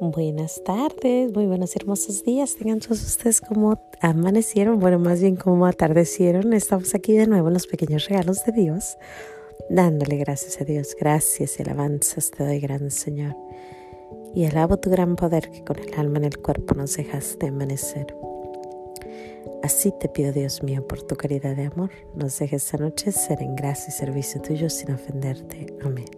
Buenas tardes, muy buenos hermosos días. Tengan todos ustedes como amanecieron, bueno, más bien como atardecieron. Estamos aquí de nuevo en los pequeños regalos de Dios, dándole gracias a Dios. Gracias y alabanzas te doy, gran Señor. Y alabo tu gran poder que con el alma en el cuerpo nos dejaste amanecer. Así te pido, Dios mío, por tu caridad de amor, nos dejes esta noche ser en gracia y servicio tuyo sin ofenderte. Amén.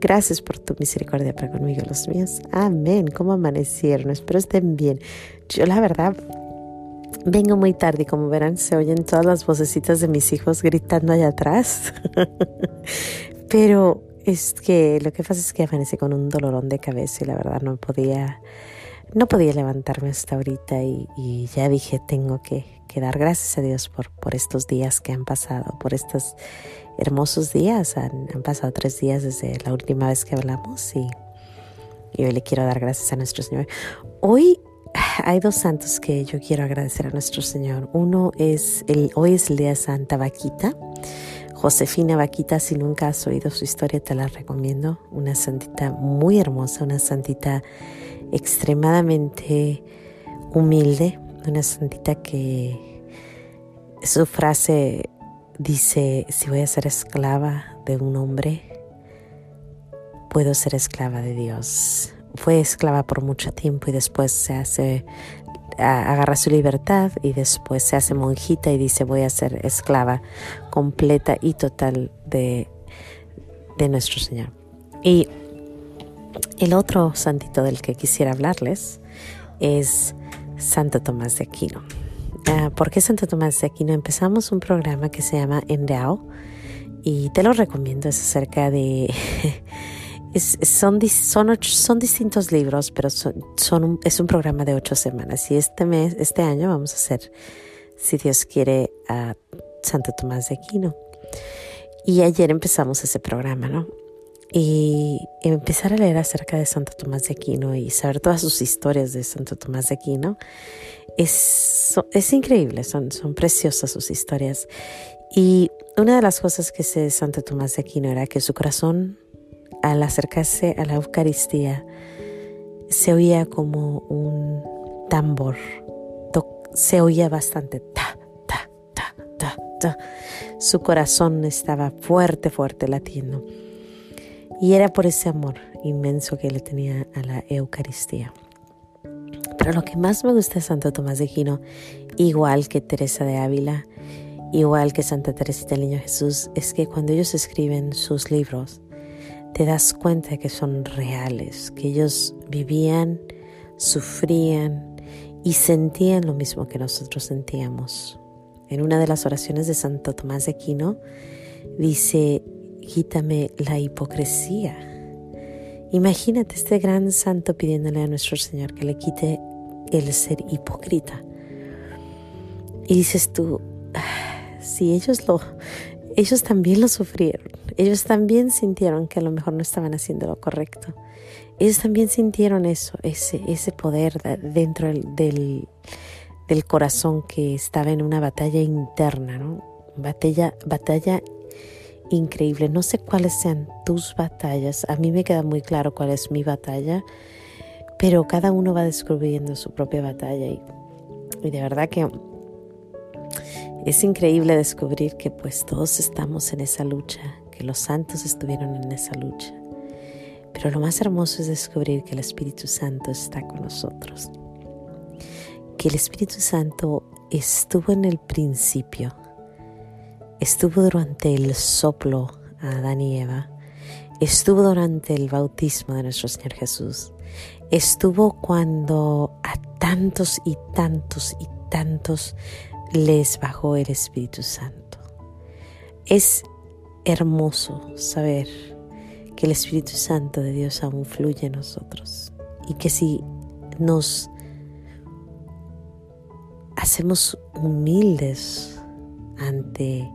Gracias por tu misericordia para conmigo, los míos. Amén. ¿Cómo amanecieron? Espero estén bien. Yo la verdad vengo muy tarde y como verán se oyen todas las vocecitas de mis hijos gritando allá atrás. Pero es que lo que pasa es que amanecí con un dolorón de cabeza y la verdad no podía, no podía levantarme hasta ahorita y, ya dije tengo que, dar gracias a Dios por, estos días que han pasado, por estos hermosos días. Han, pasado tres días desde la última vez que hablamos y, hoy le quiero dar gracias a nuestro Señor. Hoy hay dos santos que yo quiero agradecer a nuestro Señor. Uno es el, hoy es el día Santa Vaquita. Josefina Vaquita, si nunca has oído su historia, te la recomiendo. Una santita muy hermosa, una santita extremadamente humilde, una santita que su frase dice, si voy a ser esclava de un hombre, puedo ser esclava de Dios. Fue esclava por mucho tiempo y después se hace, agarra su libertad y después se hace monjita y dice, voy a ser esclava completa y total de, de nuestro Señor. Y el otro santito del que quisiera hablarles es Santo Tomás de Aquino. Ah, ¿Por qué Santo Tomás de Aquino? Empezamos un programa que se llama Endao y te lo recomiendo, es acerca de... son, son, son, distintos libros, pero son, es un programa de ocho semanas y este mes, este año vamos a hacer, si Dios quiere, a Santo Tomás de Aquino. Y ayer empezamos ese programa, ¿no? Y empezar a leer acerca de Santo Tomás de Aquino y saber todas sus historias de Santo Tomás de Aquino es, es increíble, son, son preciosas sus historias. Y una de las cosas que sé de Santo Tomás de Aquino era que su corazón, al acercarse a la Eucaristía, se oía como un tambor, se oía bastante ta, ta, ta, ta, ta. Su corazón estaba fuerte, fuerte latiendo. Y era por ese amor inmenso que le tenía a la Eucaristía. Pero lo que más me gusta de Santo Tomás de Aquino, igual que Teresa de Ávila, igual que Santa Teresita del Niño Jesús, es que cuando ellos escriben sus libros, te das cuenta que son reales, que ellos vivían, sufrían y sentían lo mismo que nosotros sentíamos. En una de las oraciones de Santo Tomás de Aquino dice, quítame la hipocresía. Imagínate este gran santo pidiéndole a nuestro Señor que le quite el ser hipócrita. Y dices tú, ah, si ellos lo, ellos también lo sufrieron, ellos también sintieron que a lo mejor no estaban haciendo lo correcto. Ellos también sintieron eso, ese, ese poder dentro del, del, corazón que estaba en una batalla interna, ¿no? Batalla, batalla increíble. No sé cuáles sean tus batallas. A mí me queda muy claro cuál es mi batalla pero cada uno va descubriendo su propia batalla y, de verdad que es increíble descubrir que pues todos estamos en esa lucha, que los santos estuvieron en esa lucha. Pero lo más hermoso es descubrir que el Espíritu Santo está con nosotros. Que el Espíritu Santo estuvo en el principio, estuvo durante el soplo a Adán y Eva, estuvo durante el bautismo de nuestro Señor Jesús, estuvo cuando a tantos y tantos y tantos les bajó el Espíritu Santo. Es hermoso saber que el Espíritu Santo de Dios aún fluye en nosotros y que si nos hacemos humildes ante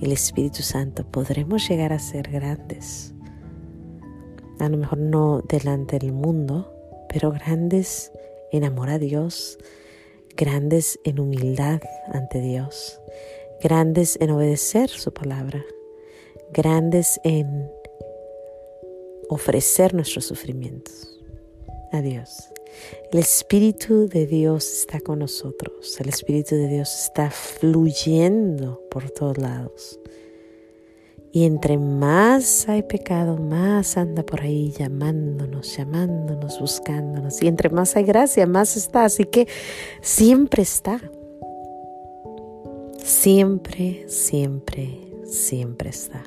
el Espíritu Santo, podremos llegar a ser grandes. A lo mejor no delante del mundo, pero grandes en amor a Dios, grandes en humildad ante Dios, grandes en obedecer su palabra, grandes en ofrecer nuestros sufrimientos a Dios. El Espíritu de Dios está con nosotros, el Espíritu de Dios está fluyendo por todos lados. Y entre más hay pecado, más anda por ahí llamándonos, llamándonos, buscándonos. Y entre más hay gracia, más está. Así que siempre está. Siempre, siempre, siempre está.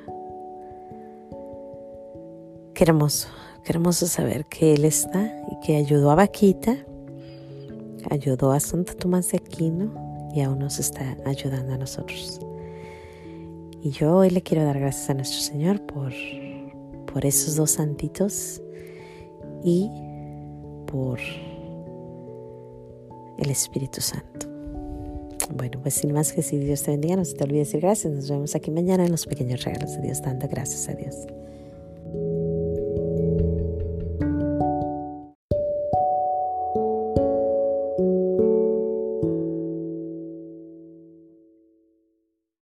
Qué hermoso, hermoso saber que Él está y que ayudó a Vaquita, ayudó a Santo Tomás de Aquino y aún nos está ayudando a nosotros. Y yo hoy le quiero dar gracias a nuestro Señor por, por esos dos santitos y por el Espíritu Santo. Bueno, pues sin más que si Dios te bendiga, no se te olvide decir gracias. Nos vemos aquí mañana en los pequeños regalos de Dios, dando gracias a Dios.